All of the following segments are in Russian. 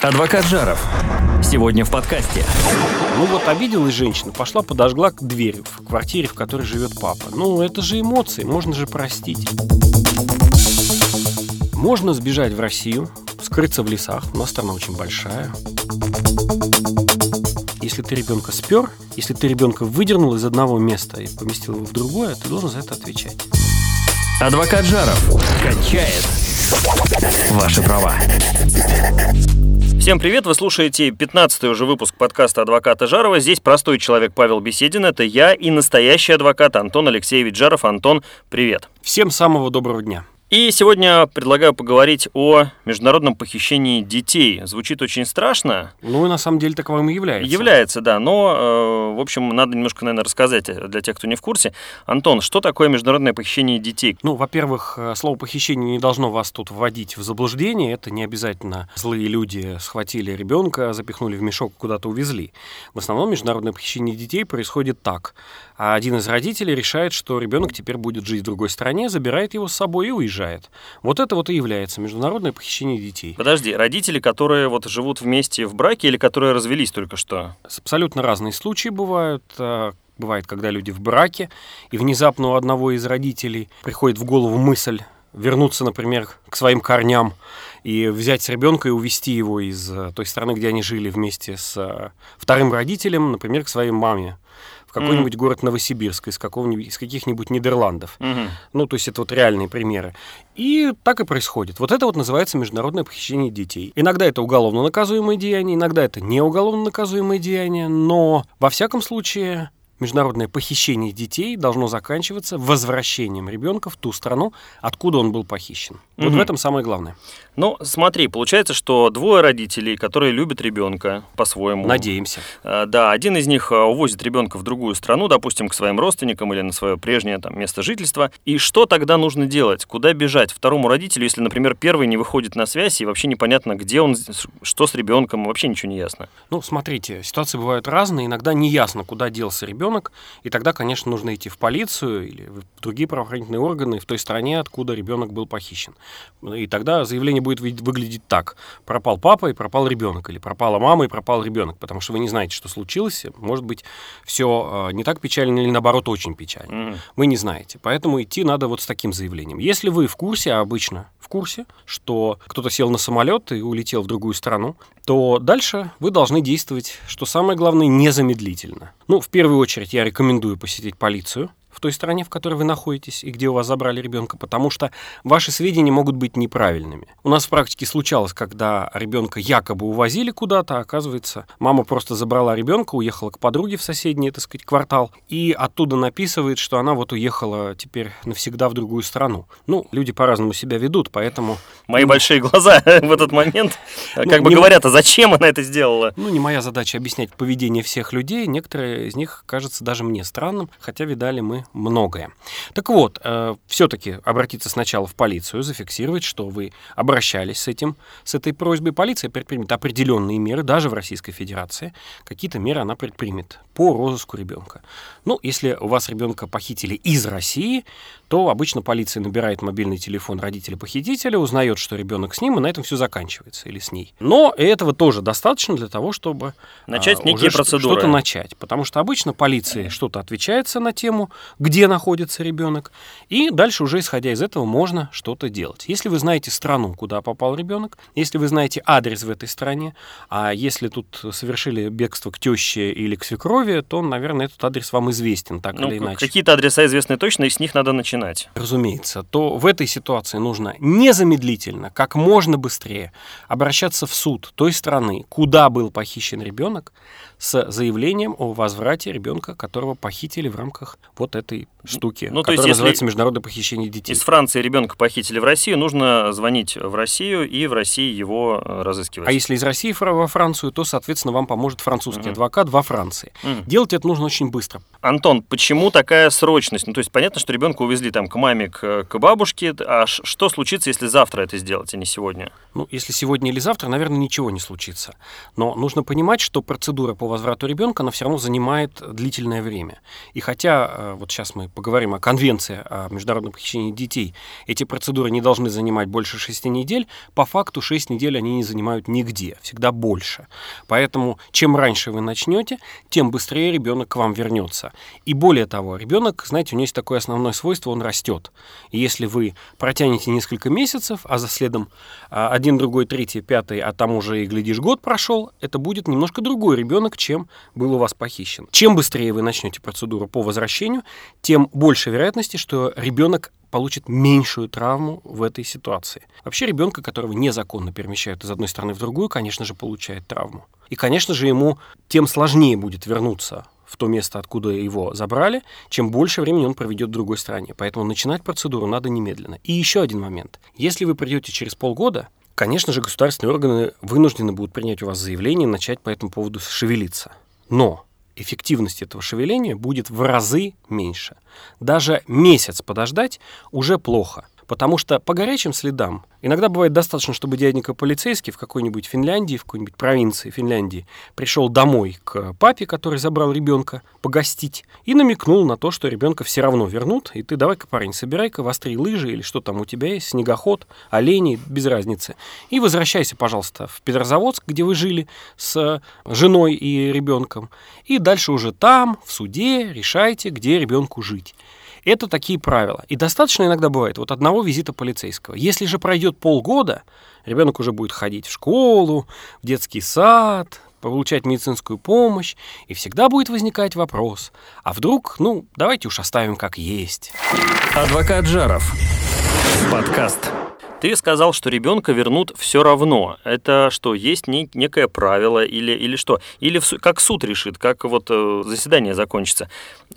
Адвокат Жаров. Сегодня в подкасте. Ну вот обиделась женщина, пошла подожгла дверь в квартире, в которой живет папа. Ну это же эмоции, можно же простить. Можно сбежать в Россию, скрыться в лесах, у нас страна очень большая. Если ты ребенка спер, если ты ребенка выдернул из одного места и поместил его в другое, ты должен за это отвечать. Адвокат Жаров качает ваши права. Всем привет, вы слушаете 15-й уже выпуск подкаста «Адвоката Жарова». Здесь простой человек Павел Беседин, это я и настоящий адвокат Антон Алексеевич Жаров. Антон, привет. Всем самого доброго дня. И сегодня предлагаю поговорить о международном похищении детей. Звучит очень страшно. Ну, и на самом деле таковым и является. Является, да. Но, э, в общем, надо немножко, наверное, рассказать для тех, кто не в курсе. Антон, что такое международное похищение детей? Ну, во-первых, э, слово похищение не должно вас тут вводить в заблуждение. Это не обязательно злые люди схватили ребенка, запихнули в мешок, куда-то увезли. В основном международное похищение детей происходит так. Один из родителей решает, что ребенок теперь будет жить в другой стране, забирает его с собой и уезжает уезжает. Вот это вот и является международное похищение детей. Подожди, родители, которые вот живут вместе в браке или которые развелись только что? Абсолютно разные случаи бывают. А, бывает, когда люди в браке, и внезапно у одного из родителей приходит в голову мысль вернуться, например, к своим корням и взять ребенка и увезти его из э, той страны, где они жили вместе с э, вторым родителем, например, к своей маме какой-нибудь mm город Новосибирск, из, какого-нибудь, из каких-нибудь Нидерландов. Mm-hmm. Ну, то есть это вот реальные примеры. И так и происходит. Вот это вот называется международное похищение детей. Иногда это уголовно наказуемое деяние, иногда это не уголовно наказуемое деяние, но во всяком случае международное похищение детей должно заканчиваться возвращением ребенка в ту страну, откуда он был похищен. Вот в этом самое главное. Ну, смотри, получается, что двое родителей, которые любят ребенка по-своему. Надеемся. Э, да, один из них э, увозит ребенка в другую страну, допустим, к своим родственникам или на свое прежнее там место жительства. И что тогда нужно делать? Куда бежать второму родителю, если, например, первый не выходит на связь и вообще непонятно, где он, что с ребенком, вообще ничего не ясно? Ну, смотрите, ситуации бывают разные, иногда не ясно, куда делся ребенок, и тогда, конечно, нужно идти в полицию или в другие правоохранительные органы в той стране, откуда ребенок был похищен. И тогда заявление будет выглядеть так. Пропал папа и пропал ребенок, или пропала мама и пропал ребенок, потому что вы не знаете, что случилось. Может быть, все а, не так печально или, наоборот, очень печально. Mm. Вы не знаете. Поэтому идти надо вот с таким заявлением. Если вы в курсе, а обычно в курсе, что кто-то сел на самолет и улетел в другую страну, то дальше вы должны действовать, что самое главное, незамедлительно. Ну, в первую очередь я рекомендую посетить полицию, в той стране, в которой вы находитесь и где у вас забрали ребенка, потому что ваши сведения могут быть неправильными. У нас в практике случалось, когда ребенка якобы увозили куда-то, а оказывается, мама просто забрала ребенка, уехала к подруге в соседний, так сказать, квартал, и оттуда написывает, что она вот уехала теперь навсегда в другую страну. Ну, люди по-разному себя ведут, поэтому... Мои ну, большие глаза в этот момент ну, как бы говорят, а зачем она это сделала? Ну, не моя задача объяснять поведение всех людей, некоторые из них кажется даже мне странным, хотя видали мы многое. Так вот, э, все-таки обратиться сначала в полицию, зафиксировать, что вы обращались с этим, с этой просьбой. Полиция предпримет определенные меры, даже в Российской Федерации. Какие-то меры она предпримет по розыску ребенка. Ну, если у вас ребенка похитили из России, то обычно полиция набирает мобильный телефон родителя похитителя, узнает, что ребенок с ним, и на этом все заканчивается или с ней. Но этого тоже достаточно для того, чтобы начать а, некие процедуры. Что-то начать. Потому что обычно полиции что-то отвечается на тему, где находится ребенок, и дальше уже исходя из этого можно что-то делать. Если вы знаете страну, куда попал ребенок, если вы знаете адрес в этой стране, а если тут совершили бегство к теще или к свекрови, то, наверное, этот адрес вам известен так ну, или иначе. Какие-то адреса известны точно, и с них надо начинать. Разумеется, то в этой ситуации нужно незамедлительно, как можно быстрее обращаться в суд той страны, куда был похищен ребенок, с заявлением о возврате ребенка, которого похитили в рамках вот этой штуки, ну, которая называется международное похищение детей. Из Франции ребенка похитили в Россию, нужно звонить в Россию и в России его э, разыскивать. А если из России во Францию, то, соответственно, вам поможет французский uh-huh. адвокат во Франции. Uh-huh. Делать это нужно очень быстро. Антон, почему такая срочность? Ну, то есть понятно, что ребенка увезли привезли там к маме, к, к бабушке, а что случится, если завтра это сделать, а не сегодня? Ну, если сегодня или завтра, наверное, ничего не случится. Но нужно понимать, что процедура по возврату ребенка, она все равно занимает длительное время. И хотя, э, вот сейчас мы поговорим о конвенции о международном похищении детей, эти процедуры не должны занимать больше 6 недель, по факту 6 недель они не занимают нигде, всегда больше. Поэтому чем раньше вы начнете, тем быстрее ребенок к вам вернется. И более того, ребенок, знаете, у него есть такое основное свойство, он растет. И если вы протянете несколько месяцев, а за следом а, один, другой, третий, пятый, а там уже и, глядишь, год прошел, это будет немножко другой ребенок, чем был у вас похищен. Чем быстрее вы начнете процедуру по возвращению, тем больше вероятности, что ребенок получит меньшую травму в этой ситуации. Вообще ребенка, которого незаконно перемещают из одной страны в другую, конечно же, получает травму. И, конечно же, ему тем сложнее будет вернуться в то место, откуда его забрали, чем больше времени он проведет в другой стране. Поэтому начинать процедуру надо немедленно. И еще один момент. Если вы придете через полгода, конечно же, государственные органы вынуждены будут принять у вас заявление и начать по этому поводу шевелиться. Но эффективность этого шевеления будет в разы меньше. Даже месяц подождать уже плохо – Потому что по горячим следам иногда бывает достаточно, чтобы дяденька полицейский в какой-нибудь Финляндии, в какой-нибудь провинции Финляндии пришел домой к папе, который забрал ребенка, погостить, и намекнул на то, что ребенка все равно вернут, и ты давай-ка, парень, собирай-ка востри лыжи или что там у тебя есть, снегоход, олени, без разницы. И возвращайся, пожалуйста, в Петрозаводск, где вы жили с женой и ребенком, и дальше уже там, в суде, решайте, где ребенку жить. Это такие правила. И достаточно иногда бывает вот одного визита полицейского. Если же пройдет полгода, ребенок уже будет ходить в школу, в детский сад, получать медицинскую помощь, и всегда будет возникать вопрос, а вдруг, ну, давайте уж оставим как есть. Адвокат Жаров. Подкаст. Ты сказал, что ребенка вернут все равно. Это что, есть не, некое правило или, или что? Или в, как суд решит, как вот э, заседание закончится?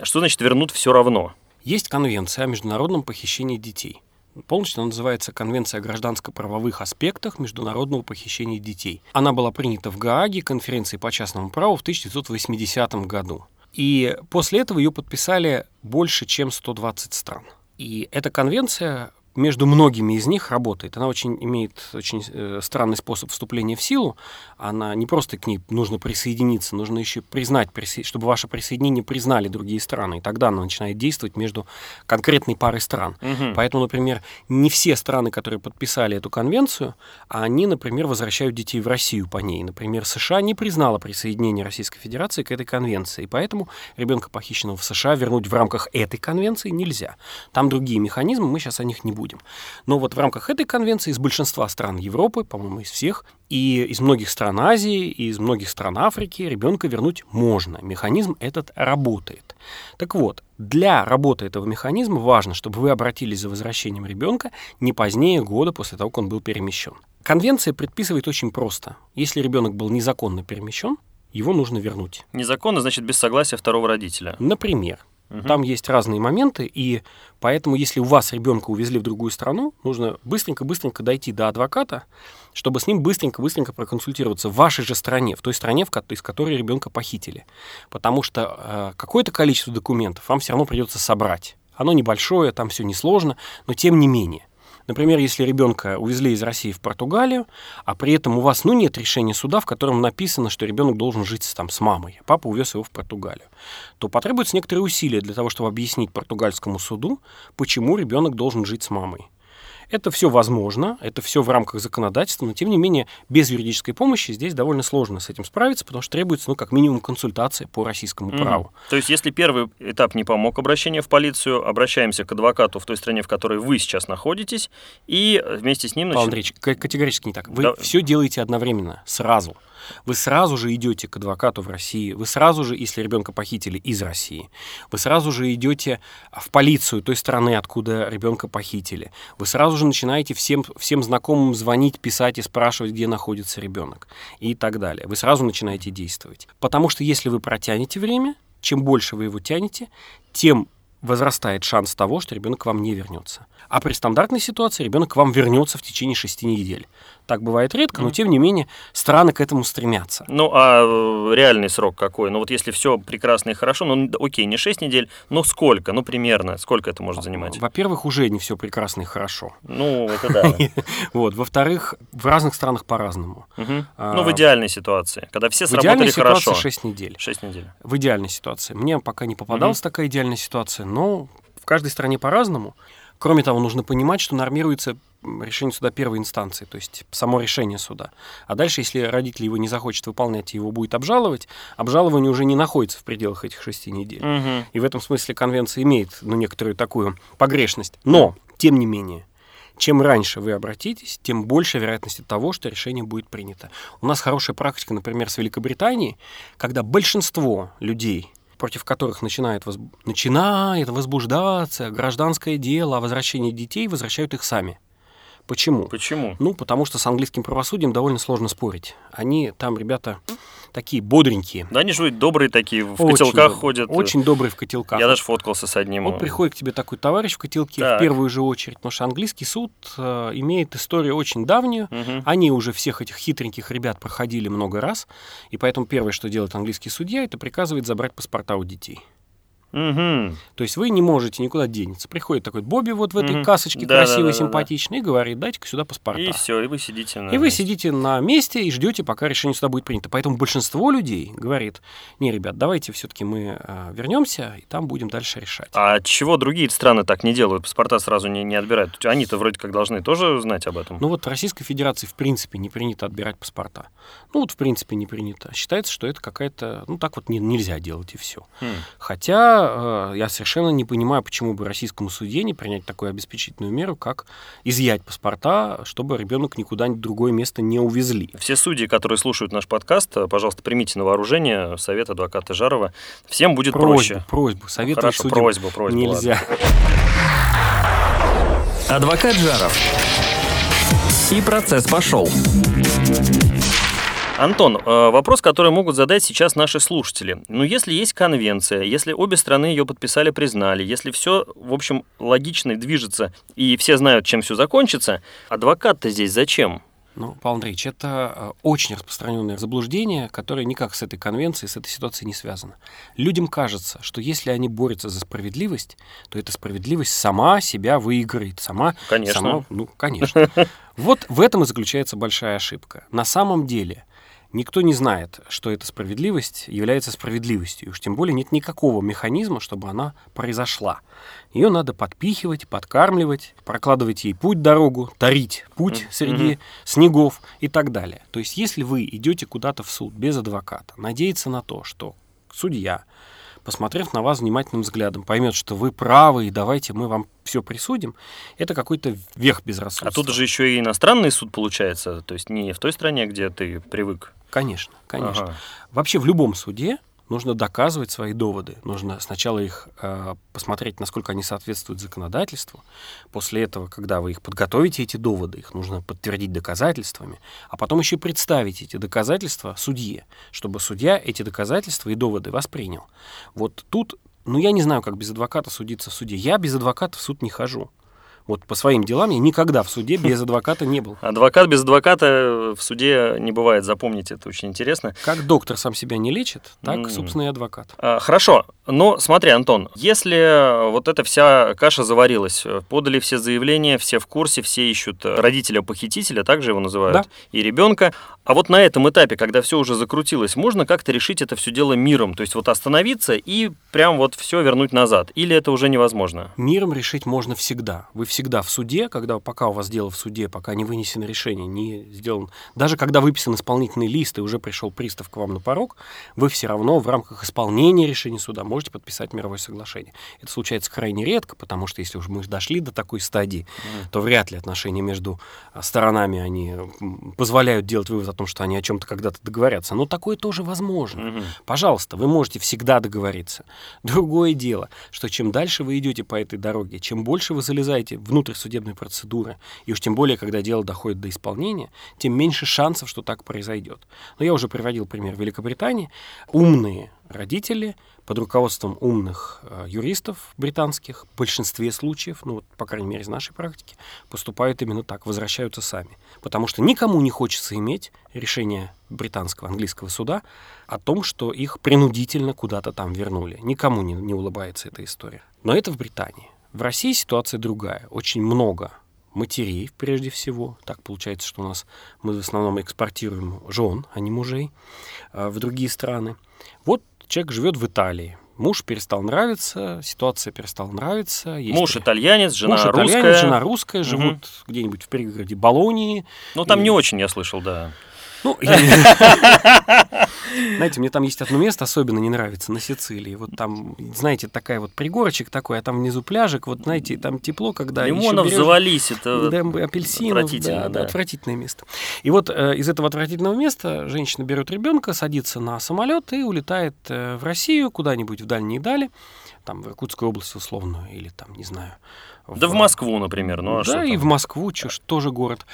Что значит вернут все равно? Есть конвенция о международном похищении детей. Полностью она называется Конвенция о гражданско-правовых аспектах международного похищения детей. Она была принята в Гааге конференции по частному праву в 1980 году. И после этого ее подписали больше, чем 120 стран. И эта конвенция между многими из них работает. Она очень имеет очень э, странный способ вступления в силу. Она не просто к ней нужно присоединиться, нужно еще признать, чтобы ваше присоединение признали другие страны. И тогда она начинает действовать между конкретной парой стран. Угу. Поэтому, например, не все страны, которые подписали эту конвенцию, они, например, возвращают детей в Россию по ней. Например, США не признала присоединение Российской Федерации к этой конвенции. И поэтому ребенка, похищенного в США, вернуть в рамках этой конвенции нельзя. Там другие механизмы, мы сейчас о них не будем будем. Но вот в рамках этой конвенции из большинства стран Европы, по-моему, из всех, и из многих стран Азии, и из многих стран Африки ребенка вернуть можно. Механизм этот работает. Так вот, для работы этого механизма важно, чтобы вы обратились за возвращением ребенка не позднее года после того, как он был перемещен. Конвенция предписывает очень просто. Если ребенок был незаконно перемещен, его нужно вернуть. Незаконно, значит, без согласия второго родителя. Например. Угу. Там есть разные моменты, и поэтому, если у вас ребенка увезли в другую страну, нужно быстренько-быстренько дойти до адвоката, чтобы с ним быстренько-быстренько проконсультироваться в вашей же стране, в той стране, в, из которой ребенка похитили. Потому что э, какое-то количество документов вам все равно придется собрать. Оно небольшое, там все несложно, но тем не менее. Например, если ребенка увезли из России в Португалию, а при этом у вас ну, нет решения суда, в котором написано, что ребенок должен жить там, с мамой, а папа увез его в Португалию, то потребуется некоторые усилия для того, чтобы объяснить португальскому суду, почему ребенок должен жить с мамой. Это все возможно, это все в рамках законодательства, но тем не менее без юридической помощи здесь довольно сложно с этим справиться, потому что требуется, ну, как минимум, консультация по российскому mm-hmm. праву. То есть, если первый этап не помог обращение в полицию, обращаемся к адвокату в той стране, в которой вы сейчас находитесь, и вместе с ним... Павел Андреевич, категорически не так. Вы да. все делаете одновременно, сразу. Вы сразу же идете к адвокату в России, вы сразу же, если ребенка похитили из России, вы сразу же идете в полицию той страны, откуда ребенка похитили. Вы сразу же начинаете всем, всем знакомым звонить, писать и спрашивать, где находится ребенок и так далее. Вы сразу начинаете действовать. Потому что если вы протянете время, чем больше вы его тянете, тем возрастает шанс того, что ребенок к вам не вернется. А при стандартной ситуации ребенок к вам вернется в течение шести недель. Так бывает редко, но тем не менее страны к этому стремятся. Ну, а э, реальный срок какой? Ну, вот если все прекрасно и хорошо, ну, окей, не 6 недель, но сколько? Ну, примерно, сколько это может занимать? Во-первых, уже не все прекрасно и хорошо. Ну, это да. Вот. Во-вторых, в разных странах по-разному. А, Ну, в идеальной ситуации, когда все В идеальной сработали ситуации хорошо. 6 недель. 6 недель. В идеальной ситуации. Мне пока не попадалась такая идеальная ситуация, но в каждой стране по-разному. Кроме того, нужно понимать, что нормируется решение суда первой инстанции, то есть само решение суда. А дальше, если родитель его не захочет выполнять и его будет обжаловать, обжалование уже не находится в пределах этих шести недель. Мгм. И в этом смысле конвенция имеет ну, некоторую такую погрешность. Но, тем не менее, чем раньше вы обратитесь, тем больше вероятности того, что решение будет принято. У нас хорошая практика, например, с Великобританией, когда большинство людей, против которых начинает, воз- начинает возбуждаться гражданское дело о возвращении детей, возвращают их сами. Почему? Почему? Ну, потому что с английским правосудием довольно сложно спорить. Они там, ребята, такие бодренькие. Да они же добрые такие, в Очень котелках ходят. Очень добрые в котелках. Я даже фоткался с одним. Вот приходит к тебе такой товарищ в котелке Так. в первую же очередь, потому что английский суд э, имеет историю очень давнюю. Мгм. Они уже всех этих хитреньких ребят проходили много раз, и поэтому первое, что делает английский судья, это приказывает забрать паспорта у детей. Мгм. То есть вы не можете никуда денеться. Приходит такой Бобби вот в этой Мгм. касочке Да-да-да-да-да. красивой, симпатичной и говорит, дайте-ка сюда паспорта. И все, и вы сидите на И вы месте. сидите на месте и ждете, пока решение суда будет принято. Поэтому большинство людей говорит, не, ребят, давайте все-таки мы э, вернемся, и там будем дальше решать. А чего другие страны так не делают? Паспорта сразу не, не отбирают. Они-то вроде как должны тоже знать об этом. Ну вот в Российской Федерации в принципе не принято отбирать паспорта. Ну вот в принципе не принято. Считается, что это какая-то, ну так вот не- нельзя делать и все. Хм. Хотя э, я совершенно не понимаю, почему бы российскому судье не принять такую обеспечительную меру, как изъять паспорта, чтобы ребенок никуда ни в другое место не увезли. Все судьи, которые слушают наш подкаст, э, пожалуйста, примите на вооружение совет адвоката Жарова. Всем будет Просьбу, проще. просьбу, советую Хорошо, просьба, просьба. нельзя. Адвокат Жаров. И процесс пошел. Антон, э, вопрос, который могут задать сейчас наши слушатели. Ну, если есть конвенция, если обе страны ее подписали, признали, если все, в общем, логично движется, и все знают, чем все закончится, адвокат-то здесь зачем? Ну, Павел Андреевич, это э, очень распространенное заблуждение, которое никак с этой конвенцией, с этой ситуацией не связано. Людям кажется, что если они борются за справедливость, то эта справедливость сама себя выиграет. Сама, Конечно. сама- ну, конечно. Вот в этом и заключается большая ошибка. На самом деле никто не знает, что эта справедливость является справедливостью. И уж тем более нет никакого механизма, чтобы она произошла. Ее надо подпихивать, подкармливать, прокладывать ей путь, дорогу, тарить путь среди снегов и так далее. То есть если вы идете куда-то в суд без адвоката, надеяться на то, что судья, посмотрев на вас внимательным взглядом, поймет, что вы правы, и давайте мы вам все присудим, это какой-то верх безрассудства. А тут же еще и иностранный суд получается, то есть не в той стране, где ты привык. Конечно, конечно. Ага. Вообще в любом суде нужно доказывать свои доводы. Нужно сначала их э, посмотреть, насколько они соответствуют законодательству. После этого, когда вы их подготовите, эти доводы, их нужно подтвердить доказательствами, а потом еще представить эти доказательства судье, чтобы судья эти доказательства и доводы воспринял. Вот тут, ну я не знаю, как без адвоката судиться в суде. Я без адвоката в суд не хожу. Вот по своим делам я никогда в суде без адвоката не был. Адвокат без адвоката в суде не бывает, запомните, это очень интересно. Как доктор сам себя не лечит, так, собственно, и адвокат. А, Хорошо, но смотри, Антон, если вот эта вся каша заварилась, э, подали все заявления, все в курсе, все ищут э, родителя-похитителя, также его называют, Да. и ребенка, а вот на этом этапе, когда все уже закрутилось, можно как-то решить это все дело миром, то есть вот остановиться и прям вот все вернуть назад, или это уже невозможно? Миром решить можно всегда. Вы всегда в суде, когда пока у вас дело в суде, пока не вынесено решение, не сделан, даже когда выписан исполнительный лист и уже пришел пристав к вам на порог, вы все равно в рамках исполнения решения суда можете подписать мировое соглашение. Это случается крайне редко, потому что если уж мы дошли до такой стадии, то вряд ли отношения между а, сторонами они позволяют делать вывод о том, что они о чем-то когда-то договорятся. Но такое тоже возможно. Мгм. Пожалуйста, вы можете всегда договориться. Другое дело, что чем дальше вы идете по этой дороге, чем больше вы залезаете внутрь судебной процедуры, и уж тем более, когда дело доходит до исполнения, тем меньше шансов, что так произойдет. Но я уже приводил пример Великобритании. Умные родители под руководством умных э, юристов британских в большинстве случаев, ну, вот, по крайней мере, из нашей практики, поступают именно так, возвращаются сами. Потому что никому не хочется иметь решение британского, английского суда о том, что их принудительно куда-то там вернули. Никому не, не улыбается эта история. Но это в Британии. В России ситуация другая. Очень много матерей, прежде всего. Так получается, что у нас мы в основном экспортируем жен, а не мужей э, в другие страны. Вот человек живет в Италии. Муж перестал нравиться, ситуация перестала нравиться. Есть Муж итальянец, жена Муж русская. итальянец, жена русская, живут угу. где-нибудь в пригороде Болонии. Ну, там и... не очень, я слышал, да. Ну, знаете, мне там есть одно место, особенно не нравится, на Сицилии. Вот там, знаете, такая вот пригорочек такой, а там внизу пляжик, вот, знаете, там тепло, когда Лимонов берешь, завались, это да, апельсинов, отвратительно, да, да. отвратительное место. И вот э, из этого отвратительного места женщина берет ребенка, садится на самолет и улетает э, в Россию, куда-нибудь в дальние дали, там, в Иркутскую область условно, или там, не знаю, да в Москву, например. Ну, а да, и в Москву, чушь, тоже город.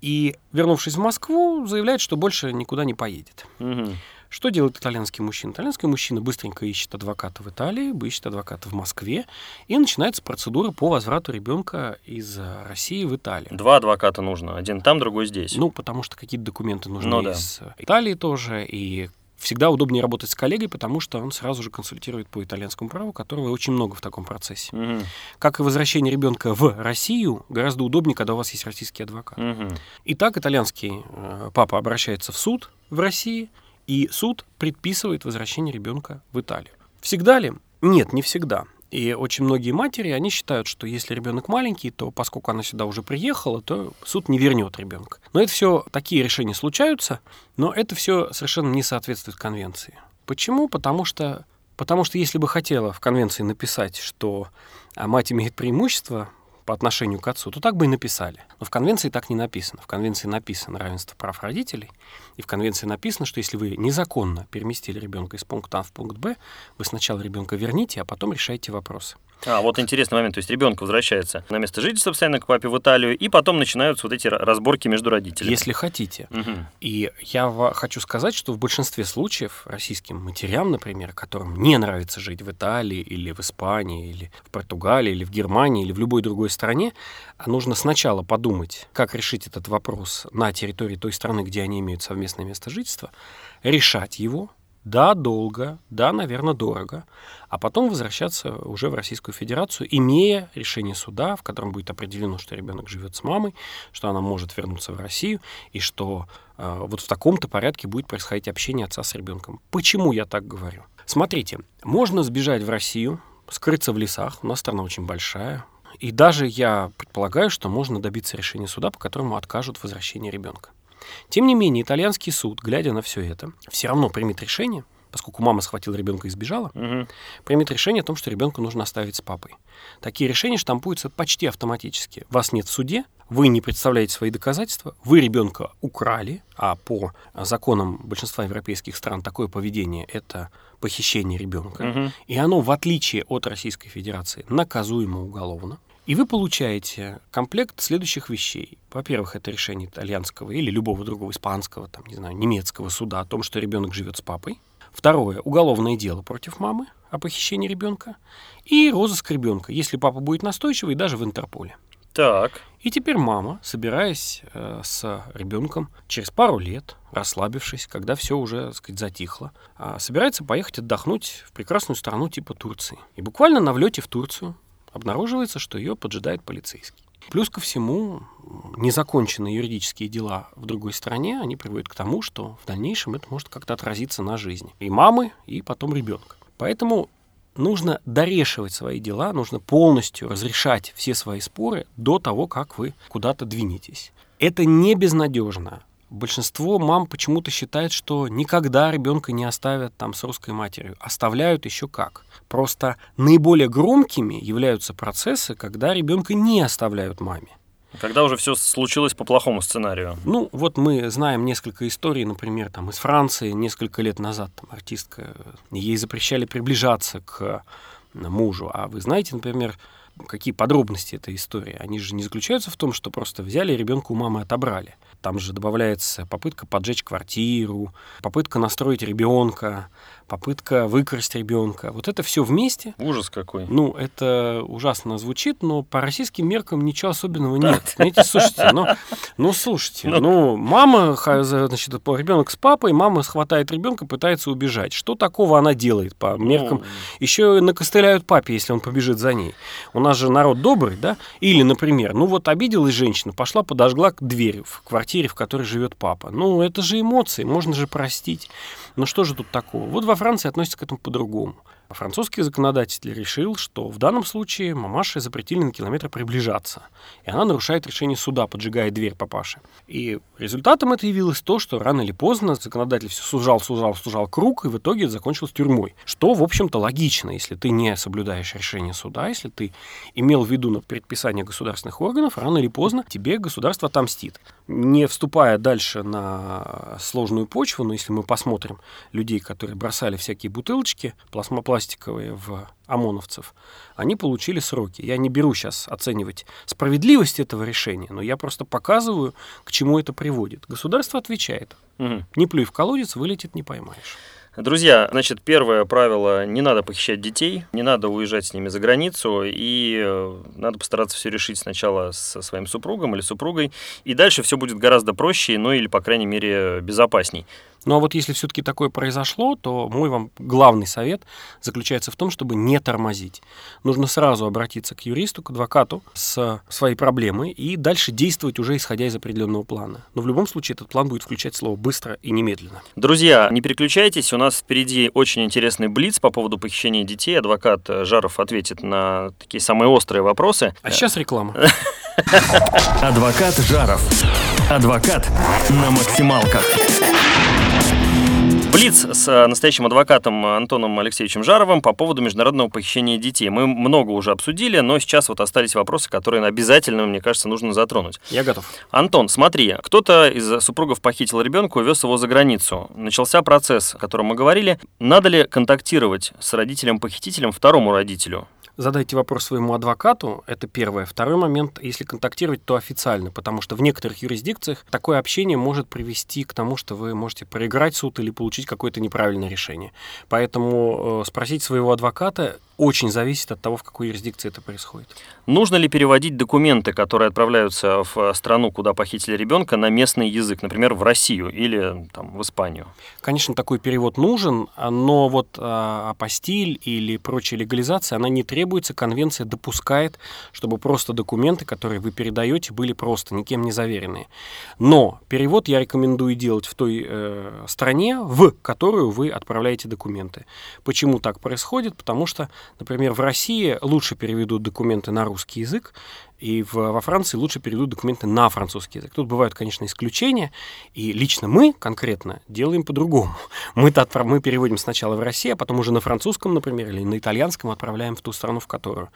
И, вернувшись в Москву, заявляет, что больше никуда не поедет. Угу. Что делает итальянский мужчина? Итальянский мужчина быстренько ищет адвоката в Италии, ищет адвоката в Москве, и начинается процедура по возврату ребенка из России в Италию. Два адвоката нужно, один там, другой здесь. Ну, потому что какие-то документы нужны ну, из да. Италии тоже, и всегда удобнее работать с коллегой, потому что он сразу же консультирует по итальянскому праву, которого очень много в таком процессе. Угу. Как и возвращение ребенка в Россию, гораздо удобнее, когда у вас есть российский адвокат. Угу. Итак, итальянский э, папа обращается в суд в России, и суд предписывает возвращение ребенка в Италию. Всегда ли? Нет, не всегда. И очень многие матери, они считают, что если ребенок маленький, то поскольку она сюда уже приехала, то суд не вернет ребенка. Но это все, такие решения случаются, но это все совершенно не соответствует конвенции. Почему? Потому что, потому что если бы хотела в конвенции написать, что а, мать имеет преимущество по отношению к отцу, то так бы и написали. Но в конвенции так не написано. В конвенции написано равенство прав родителей, и в конвенции написано, что если вы незаконно переместили ребенка из пункта А в пункт Б, вы сначала ребенка верните, а потом решайте вопросы. А, вот интересный момент. То есть ребенок возвращается на место жительства постоянно к папе в Италию, и потом начинаются вот эти разборки между родителями. Если хотите. Угу. И я хочу сказать, что в большинстве случаев российским матерям, например, которым не нравится жить в Италии или в Испании, или в Португалии, или в Германии, или в любой другой стране, нужно сначала подумать, как решить этот вопрос на территории той страны, где они имеют совместное место жительства, решать его, да, долго, да, наверное, дорого, а потом возвращаться уже в Российскую Федерацию, имея решение суда, в котором будет определено, что ребенок живет с мамой, что она может вернуться в Россию, и что э, вот в таком-то порядке будет происходить общение отца с ребенком. Почему я так говорю? Смотрите, можно сбежать в Россию, скрыться в лесах, у нас страна очень большая, и даже я предполагаю, что можно добиться решения суда, по которому откажут в возвращении ребенка. Тем не менее, итальянский суд, глядя на все это, все равно примет решение, поскольку мама схватила ребенка и сбежала, угу. примет решение о том, что ребенка нужно оставить с папой. Такие решения штампуются почти автоматически. Вас нет в суде, вы не представляете свои доказательства, вы ребенка украли, а по законам большинства европейских стран такое поведение это похищение ребенка, угу. и оно, в отличие от Российской Федерации, наказуемо уголовно. И вы получаете комплект следующих вещей. Во-первых, это решение итальянского или любого другого испанского, там, не знаю, немецкого суда о том, что ребенок живет с папой. Второе, уголовное дело против мамы о похищении ребенка. И розыск ребенка, если папа будет настойчивый, даже в Интерполе. Так. И теперь мама, собираясь э, с ребенком через пару лет, расслабившись, когда все уже, так сказать, затихло, э, собирается поехать отдохнуть в прекрасную страну типа Турции. И буквально на влете в Турцию обнаруживается, что ее поджидает полицейский. Плюс ко всему, незаконченные юридические дела в другой стране, они приводят к тому, что в дальнейшем это может как-то отразиться на жизни и мамы, и потом ребенка. Поэтому нужно дорешивать свои дела, нужно полностью разрешать все свои споры до того, как вы куда-то двинетесь. Это не безнадежно большинство мам почему-то считает, что никогда ребенка не оставят там с русской матерью. Оставляют еще как. Просто наиболее громкими являются процессы, когда ребенка не оставляют маме. Когда уже все случилось по плохому сценарию. Ну, вот мы знаем несколько историй, например, там из Франции несколько лет назад там, артистка, ей запрещали приближаться к мужу. А вы знаете, например, какие подробности этой истории? Они же не заключаются в том, что просто взяли ребенка у мамы отобрали. Там же добавляется попытка поджечь квартиру, попытка настроить ребенка, попытка выкрасть ребенка. Вот это все вместе. Ужас какой. Ну, это ужасно звучит, но по российским меркам ничего особенного нет. Понимаете, слушайте, ну, ну слушайте, ну, мама, значит, ребенок с папой, мама схватает ребенка, пытается убежать. Что такого она делает по меркам? Ну. Еще накостыляют папе, если он побежит за ней. У нас же народ добрый, да? Или, например, ну вот обиделась женщина, пошла, подожгла дверь в квартире, в которой живет папа. Ну, это же эмоции, можно же простить. Ну что же тут такого? Вот во Франции относятся к этому по-другому. Французский законодатель решил, что в данном случае мамаше запретили на километр приближаться. И она нарушает решение суда, поджигая дверь папаши. И результатом это явилось то, что рано или поздно законодатель все сужал, сужал, сужал круг, и в итоге это закончилось тюрьмой. Что, в общем-то, логично, если ты не соблюдаешь решение суда, если ты имел в виду на предписание государственных органов, рано или поздно тебе государство отомстит. Не вступая дальше на сложную почву, но если мы посмотрим людей, которые бросали всякие бутылочки пластиковые в ОМОНовцев, они получили сроки. Я не беру сейчас оценивать справедливость этого решения, но я просто показываю, к чему это приводит. Государство отвечает. Мгм. Не плюй в колодец, вылетит, не поймаешь. Друзья, значит, первое правило – не надо похищать детей, не надо уезжать с ними за границу, и э, надо постараться все решить сначала со своим супругом или супругой, и дальше все будет гораздо проще, ну или, по крайней мере, безопасней. Ну а вот если все-таки такое произошло, то мой вам главный совет заключается в том, чтобы не тормозить. Нужно сразу обратиться к юристу, к адвокату с своей проблемой и дальше действовать уже исходя из определенного плана. Но в любом случае этот план будет включать слово быстро и немедленно. Друзья, не переключайтесь, у нас впереди очень интересный блиц по поводу похищения детей. Адвокат э, Жаров ответит на такие самые острые вопросы. А сейчас реклама. Адвокат Жаров. Адвокат на максималках. Блиц с э, настоящим адвокатом Антоном Алексеевичем Жаровым по поводу международного похищения детей. Мы много уже обсудили, но сейчас вот остались вопросы, которые обязательно, мне кажется, нужно затронуть. Я готов. Антон, смотри, кто-то из супругов похитил ребенка, увез его за границу. Начался процесс, о котором мы говорили. Надо ли контактировать с родителем-похитителем второму родителю? Задайте вопрос своему адвокату, это первое. Второй момент, если контактировать, то официально, потому что в некоторых юрисдикциях такое общение может привести к тому, что вы можете проиграть суд или получить какое-то неправильное решение. Поэтому э, спросить своего адвоката очень зависит от того, в какой юрисдикции это происходит. Нужно ли переводить документы, которые отправляются в страну, куда похитили ребенка, на местный язык, например, в Россию или там, в Испанию? Конечно, такой перевод нужен, а, но вот а, апостиль или прочая легализация, она не требуется, конвенция допускает, чтобы просто документы, которые вы передаете, были просто никем не заверенные. Но перевод я рекомендую делать в той э, стране, в которую вы отправляете документы. Почему так происходит? Потому что, например, в России лучше переведут документы на русский язык, и в, во Франции лучше переведут документы на французский язык. Тут бывают, конечно, исключения, и лично мы конкретно делаем по-другому. Мы-то отправ- мы переводим сначала в Россию, а потом уже на французском, например, или на итальянском отправляем в ту страну, в которую.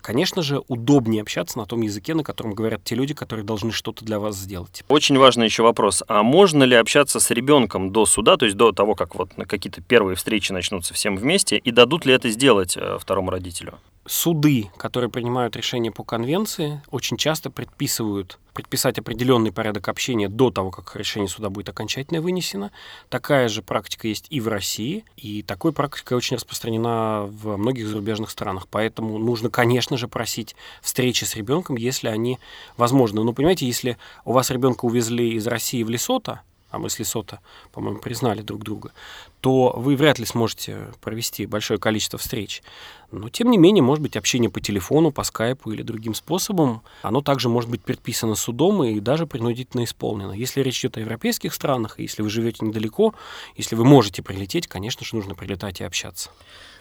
Конечно же, удобнее общаться на том языке, на котором говорят те люди, которые должны что-то для вас сделать. Очень важный еще вопрос. А можно ли общаться с ребенком до суда, то есть до того, как вот какие-то первые встречи начнутся всем вместе, и дадут ли это сделать э, второму родителю? Суды, которые принимают решения по конвенции, очень часто предписывают предписать определенный порядок общения до того, как решение суда будет окончательно вынесено. Такая же практика есть и в России, и такой практика очень распространена в многих зарубежных странах. Поэтому нужно, конечно же, просить встречи с ребенком, если они возможны. Но понимаете, если у вас ребенка увезли из России в Лесото, а мы с Лесото, по-моему, признали друг друга, то вы вряд ли сможете провести большое количество встреч. Но, тем не менее, может быть, общение по телефону, по скайпу или другим способом, оно также может быть предписано судом и даже принудительно исполнено. Если речь идет о европейских странах, и если вы живете недалеко, если вы можете прилететь, конечно же, нужно прилетать и общаться.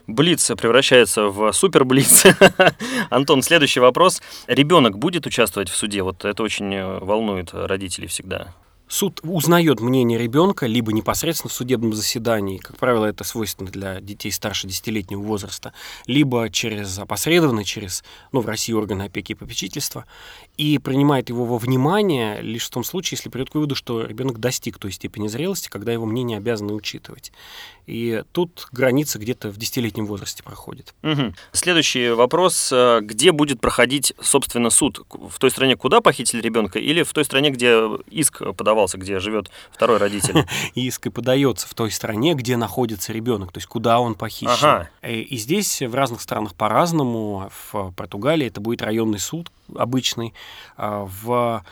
Блиц превращается в суперблиц. Антон, следующий вопрос. Ребенок будет участвовать в суде? Вот это очень э, волнует родителей всегда. Суд узнает мнение ребенка либо непосредственно в судебном заседании, как правило, это свойственно для детей старше 10-летнего возраста, либо через опосредованно, через, ну, в России органы опеки и попечительства, и принимает его во внимание лишь в том случае, если придет к выводу, что ребенок достиг той степени зрелости, когда его мнение обязаны учитывать. И тут граница где-то в десятилетнем возрасте проходит. Угу. Следующий вопрос. Э, где будет проходить, собственно, суд? В той стране, куда похитили ребенка, или в той стране, где иск подавался, где живет второй родитель? Иск и подается в той стране, где находится ребенок, то есть куда он похищен. Ага. Э, и здесь в разных странах по-разному. В Португалии это будет районный суд обычный. А в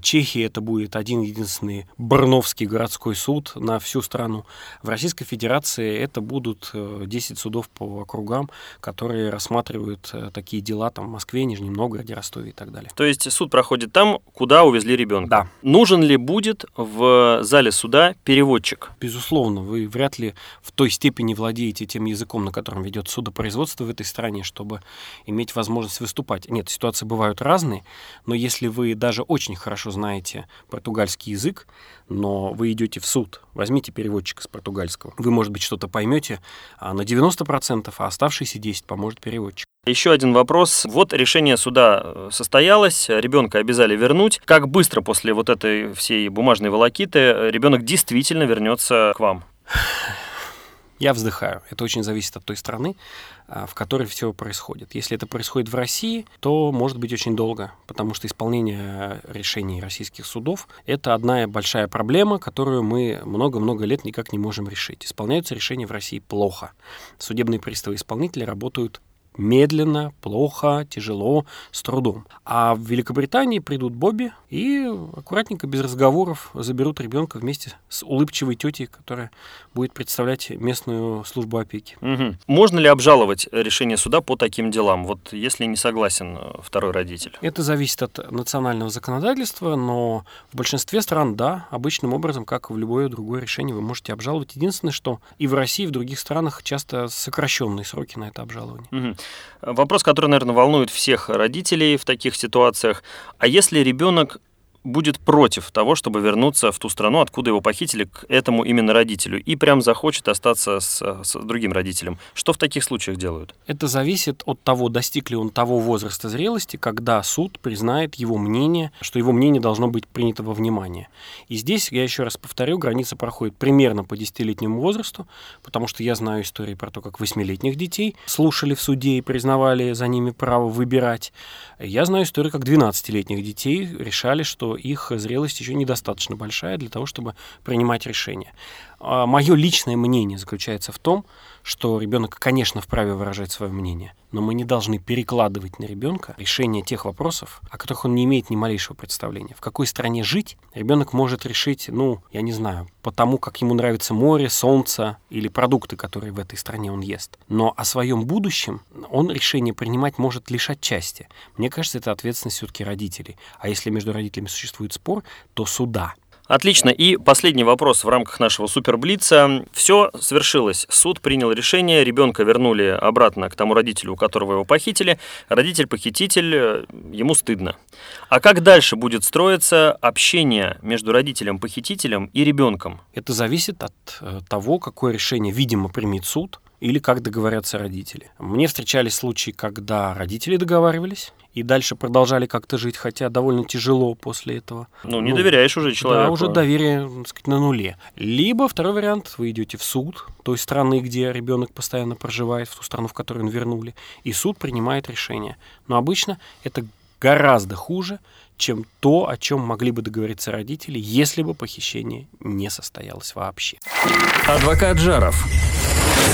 Чехии это будет один единственный Барновский городской суд на всю страну. В Российской Федерации это будут 10 э, судов по округам, которые рассматривают э, такие дела там в Москве, Нижнем Новгороде, Ростове и так далее. То есть суд проходит там, куда увезли ребенка? Да. Нужен ли будет в зале суда переводчик? Безусловно, вы вряд ли в той степени владеете тем языком, на котором ведет судопроизводство в этой стране, чтобы иметь возможность выступать. Нет, ситуации бывают разные, но если вы даже очень хорошо знаете португальский язык, но вы идете в суд, возьмите переводчика с португальского. Вы, может быть, что-то поймете а на 90%, а оставшиеся 10% поможет переводчик. Еще один вопрос. Вот решение суда э, состоялось, ребенка обязали вернуть. Как быстро после вот этой всей бумажной волокиты ребенок действительно вернется к вам? Я вздыхаю. Это очень зависит от той страны, а, в которой все происходит. Если это происходит в России, то может быть очень долго, потому что исполнение решений российских судов – это одна большая проблема, которую мы много-много лет никак не можем решить. Исполняются решения в России плохо. Судебные приставы-исполнители работают медленно, плохо, тяжело, с трудом. А в Великобритании придут Бобби и аккуратненько, без разговоров, заберут ребенка вместе с улыбчивой тетей, которая будет представлять местную службу опеки. Угу. Можно ли обжаловать решение суда по таким делам, вот если не согласен э, второй родитель? Это зависит от национального законодательства, но в большинстве стран, да, обычным образом, как и в любое другое решение, вы можете обжаловать. Единственное, что и в России, и в других странах часто сокращенные сроки на это обжалование. Угу. Вопрос, который, наверное, волнует всех родителей в таких ситуациях. А если ребенок будет против того, чтобы вернуться в ту страну, откуда его похитили, к этому именно родителю, и прям захочет остаться с, с другим родителем. Что в таких случаях делают? Это зависит от того, достиг ли он того возраста зрелости, когда суд признает его мнение, что его мнение должно быть принято во внимание. И здесь, я еще раз повторю, граница проходит примерно по десятилетнему возрасту, потому что я знаю истории про то, как восьмилетних детей слушали в суде и признавали за ними право выбирать. Я знаю историю, как 12-летних детей решали, что их зрелость еще недостаточно большая для того, чтобы принимать решения. А Мое личное мнение заключается в том, что ребенок, конечно, вправе выражать свое мнение, но мы не должны перекладывать на ребенка решение тех вопросов, о которых он не имеет ни малейшего представления. В какой стране жить ребенок может решить, ну, я не знаю, по тому, как ему нравится море, солнце или продукты, которые в этой стране он ест. Но о своем будущем он решение принимать может лишь отчасти. Мне кажется, это ответственность все-таки родителей. А если между родителями существует спор, то суда. Отлично. И последний вопрос в рамках нашего суперблица. Все свершилось. Суд принял решение, ребенка вернули обратно к тому родителю, у которого его похитили. Родитель-похититель, э, ему стыдно. А как дальше будет строиться общение между родителем-похитителем и ребенком? Это зависит от э, того, какое решение, видимо, примет суд или как договорятся родители. Мне встречались случаи, когда родители договаривались и дальше продолжали как-то жить, хотя довольно тяжело после этого. Ну, не ну, доверяешь уже человеку. Да, уже доверие, так сказать, на нуле. Либо второй вариант, вы идете в суд той страны, где ребенок постоянно проживает, в ту страну, в которую он вернули, и суд принимает решение. Но обычно это гораздо хуже, чем то, о чем могли бы договориться родители, если бы похищение не состоялось вообще. Адвокат Жаров.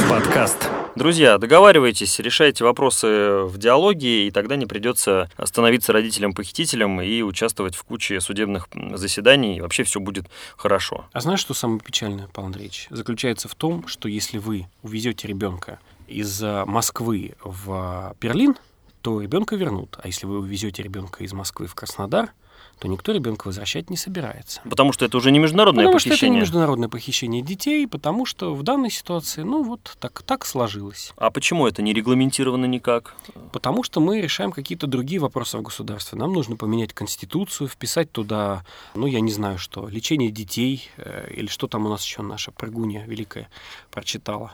Подкаст. Друзья, договаривайтесь, решайте вопросы в диалоге, и тогда не придется становиться родителем-похитителем и участвовать в куче судебных заседаний, и вообще все будет хорошо. А знаешь, что самое печальное, Павел Андреевич? Заключается в том, что если вы увезете ребенка из Москвы в Берлин, то ребенка вернут. А если вы увезете ребенка из Москвы в Краснодар, то никто ребенка возвращать не собирается. Потому что это уже не международное потому похищение. что это не международное похищение детей, потому что в данной ситуации, ну вот так, так сложилось. А почему это не регламентировано никак? Потому что мы решаем какие-то другие вопросы в государстве. Нам нужно поменять конституцию, вписать туда, ну я не знаю что, лечение детей э, или что там у нас еще наша прыгунья великая прочитала.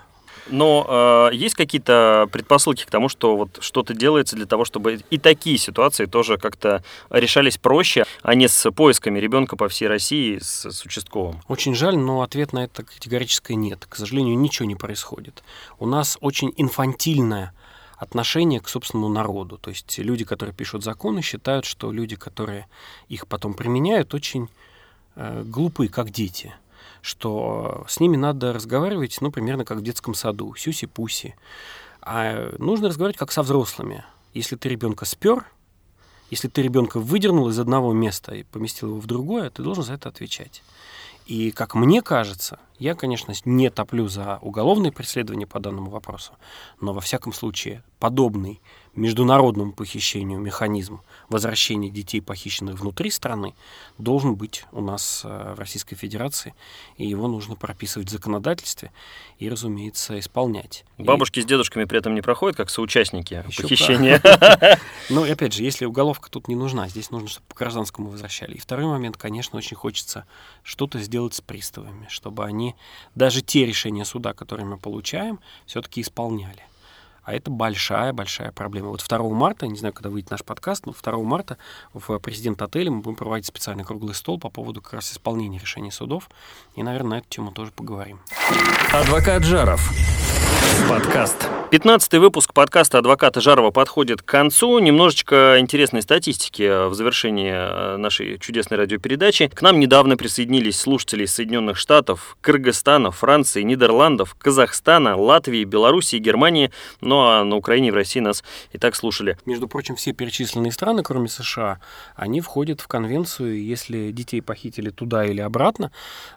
Но э, есть какие-то предпосылки к тому, что вот что-то делается для того, чтобы и такие ситуации тоже как-то решались проще, а не с поисками ребенка по всей России с, с участковым? Очень жаль, но ответ на это категорическое нет. К сожалению, ничего не происходит. У нас очень инфантильное отношение к собственному народу. То есть люди, которые пишут законы, считают, что люди, которые их потом применяют, очень э, глупые, как дети что с ними надо разговаривать, ну, примерно как в детском саду, сюси-пуси. А нужно разговаривать как со взрослыми. Если ты ребенка спер, если ты ребенка выдернул из одного места и поместил его в другое, ты должен за это отвечать. И, как мне кажется, я, конечно, не топлю за уголовное преследование по данному вопросу, но, во всяком случае, подобный международному похищению механизм возвращения детей, похищенных внутри страны, должен быть у нас э, в Российской Федерации, и его нужно прописывать в законодательстве и, разумеется, исполнять. Бабушки и... с дедушками при этом не проходят как соучастники Еще похищения. Ну, опять же, если уголовка тут не нужна, здесь нужно, чтобы по гражданскому возвращали. И второй момент, конечно, очень хочется что-то сделать с приставами, чтобы они даже те решения суда, которые мы получаем, все-таки исполняли. А это большая-большая проблема. Вот 2 марта, не знаю, когда выйдет наш подкаст, но 2 марта в президент отеля мы будем проводить специальный круглый стол по поводу как раз исполнения решений судов. И, наверное, на эту тему тоже поговорим. Адвокат Жаров. Подкаст. 15 выпуск подкаста «Адвоката Жарова» подходит к концу. Немножечко интересной статистики в завершении э, нашей чудесной радиопередачи. К нам недавно присоединились слушатели из Соединенных Штатов, Кыргызстана, Франции, Нидерландов, Казахстана, Латвии, Белоруссии, Германии. Ну а на Украине и в России нас и так слушали. Между прочим, все перечисленные страны, кроме США, они входят в конвенцию. Если детей похитили туда или обратно,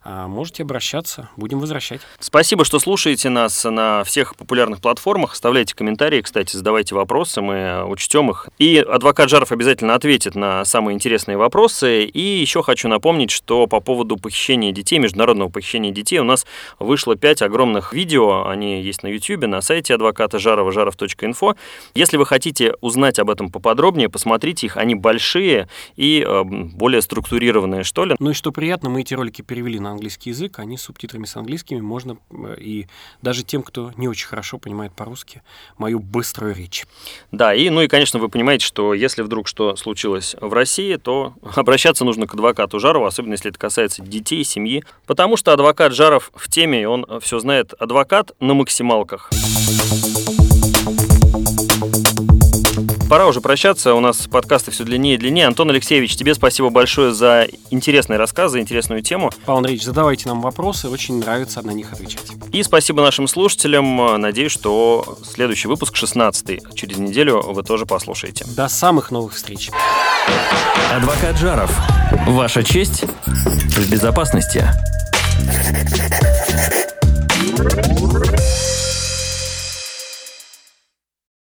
а, можете обращаться, будем возвращать. Спасибо, что слушаете нас на всех популярных платформах платформах. Оставляйте комментарии, кстати, задавайте вопросы, мы учтем их. И адвокат Жаров обязательно ответит на самые интересные вопросы. И еще хочу напомнить, что по поводу похищения детей, международного похищения детей, у нас вышло 5 огромных видео. Они есть на YouTube, на сайте адвоката Жарова, жаров.инфо. Если вы хотите узнать об этом поподробнее, посмотрите их. Они большие и э, более структурированные, что ли. Ну и что приятно, мы эти ролики перевели на английский язык, они с субтитрами с английскими, можно э, и даже тем, кто не очень хорошо понимает по по-русски мою быструю речь. Да, и, ну и, конечно, вы понимаете, что если вдруг что случилось в России, то обращаться нужно к адвокату Жарову, особенно если это касается детей, семьи, потому что адвокат Жаров в теме, он все знает. Адвокат на максималках пора уже прощаться. У нас подкасты все длиннее и длиннее. Антон Алексеевич, тебе спасибо большое за интересные рассказы, интересную тему. Павел Андреевич, задавайте нам вопросы. Очень нравится на них отвечать. И спасибо нашим слушателям. Надеюсь, что следующий выпуск, 16 через неделю, вы тоже послушаете. До самых новых встреч. Адвокат Жаров. Ваша честь в безопасности.